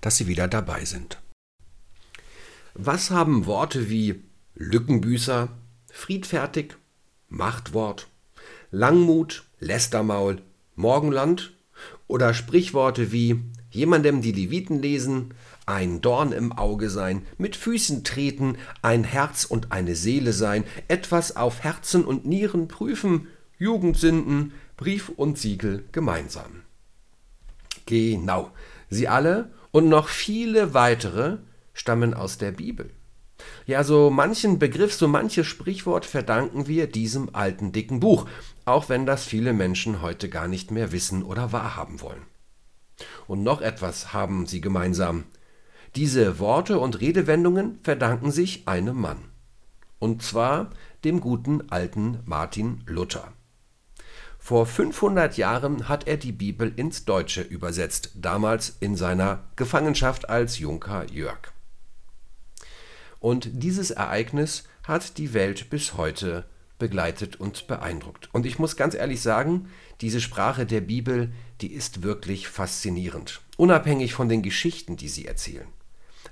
dass Sie wieder dabei sind. Was haben Worte wie Lückenbüßer, friedfertig, Machtwort, Langmut, Lästermaul, Morgenland oder Sprichworte wie jemandem die Leviten lesen, ein Dorn im Auge sein, mit Füßen treten, ein Herz und eine Seele sein, etwas auf Herzen und Nieren prüfen, Jugendsünden, Brief und Siegel gemeinsam. Genau, sie alle und noch viele weitere stammen aus der Bibel. Ja, so manchen Begriff, so manches Sprichwort verdanken wir diesem alten dicken Buch, auch wenn das viele Menschen heute gar nicht mehr wissen oder wahrhaben wollen. Und noch etwas haben sie gemeinsam. Diese Worte und Redewendungen verdanken sich einem Mann. Und zwar dem guten alten Martin Luther. Vor 500 Jahren hat er die Bibel ins Deutsche übersetzt, damals in seiner Gefangenschaft als Junker Jörg. Und dieses Ereignis hat die Welt bis heute begleitet und beeindruckt. Und ich muss ganz ehrlich sagen, diese Sprache der Bibel, die ist wirklich faszinierend, unabhängig von den Geschichten, die sie erzählen.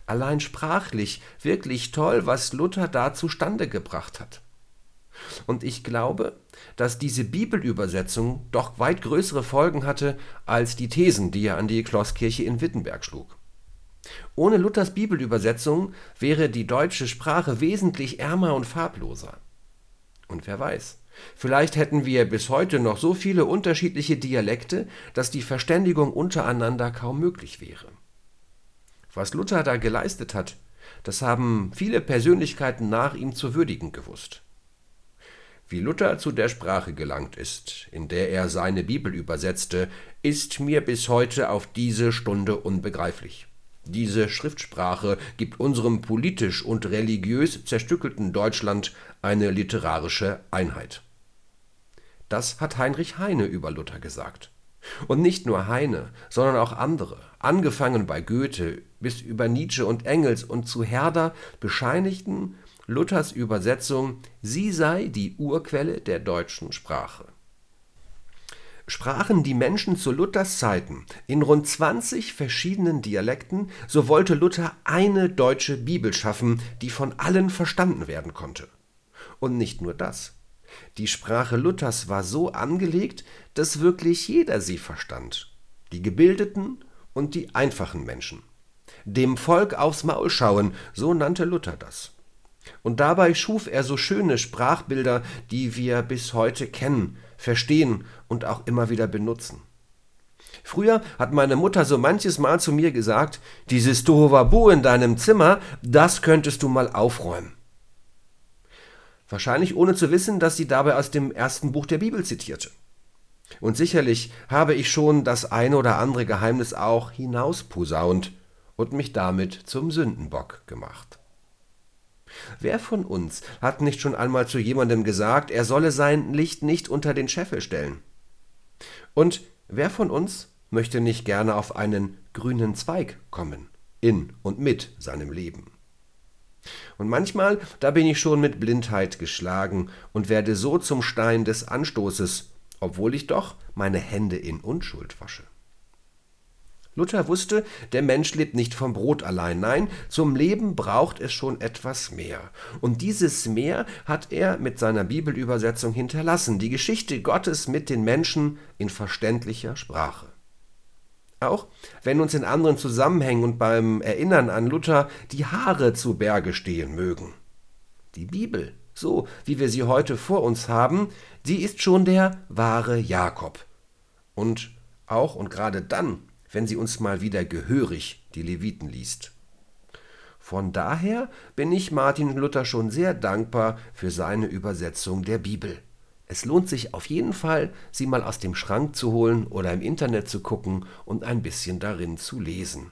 Allein sprachlich wirklich toll, was Luther da zustande gebracht hat. Und ich glaube, dass diese Bibelübersetzung doch weit größere Folgen hatte als die Thesen, die er an die Klosskirche in Wittenberg schlug. Ohne Luthers Bibelübersetzung wäre die deutsche Sprache wesentlich ärmer und farbloser. Und wer weiß, vielleicht hätten wir bis heute noch so viele unterschiedliche Dialekte, dass die Verständigung untereinander kaum möglich wäre. Was Luther da geleistet hat, das haben viele Persönlichkeiten nach ihm zu würdigen gewusst. Wie Luther zu der Sprache gelangt ist, in der er seine Bibel übersetzte, ist mir bis heute auf diese Stunde unbegreiflich. Diese Schriftsprache gibt unserem politisch und religiös zerstückelten Deutschland eine literarische Einheit. Das hat Heinrich Heine über Luther gesagt. Und nicht nur Heine, sondern auch andere, angefangen bei Goethe bis über Nietzsche und Engels und zu Herder, bescheinigten Luthers Übersetzung, sie sei die Urquelle der deutschen Sprache. Sprachen die Menschen zu Luthers Zeiten in rund 20 verschiedenen Dialekten, so wollte Luther eine deutsche Bibel schaffen, die von allen verstanden werden konnte. Und nicht nur das. Die Sprache Luthers war so angelegt, dass wirklich jeder sie verstand. Die gebildeten und die einfachen Menschen. Dem Volk aufs Maul schauen, so nannte Luther das. Und dabei schuf er so schöne Sprachbilder, die wir bis heute kennen, verstehen und auch immer wieder benutzen. Früher hat meine Mutter so manches Mal zu mir gesagt, dieses Tohuwabu in deinem Zimmer, das könntest du mal aufräumen. Wahrscheinlich ohne zu wissen, dass sie dabei aus dem ersten Buch der Bibel zitierte. Und sicherlich habe ich schon das eine oder andere Geheimnis auch hinausposaunt und mich damit zum Sündenbock gemacht. Wer von uns hat nicht schon einmal zu jemandem gesagt, er solle sein Licht nicht unter den Scheffel stellen? Und wer von uns möchte nicht gerne auf einen grünen Zweig kommen, in und mit seinem Leben? Und manchmal, da bin ich schon mit Blindheit geschlagen und werde so zum Stein des Anstoßes, obwohl ich doch meine Hände in Unschuld wasche. Luther wusste, der Mensch lebt nicht vom Brot allein, nein, zum Leben braucht es schon etwas mehr. Und dieses Mehr hat er mit seiner Bibelübersetzung hinterlassen, die Geschichte Gottes mit den Menschen in verständlicher Sprache. Auch wenn uns in anderen Zusammenhängen und beim Erinnern an Luther die Haare zu Berge stehen mögen. Die Bibel, so wie wir sie heute vor uns haben, die ist schon der wahre Jakob. Und auch und gerade dann wenn sie uns mal wieder gehörig die Leviten liest. Von daher bin ich Martin Luther schon sehr dankbar für seine Übersetzung der Bibel. Es lohnt sich auf jeden Fall, sie mal aus dem Schrank zu holen oder im Internet zu gucken und ein bisschen darin zu lesen.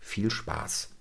Viel Spaß!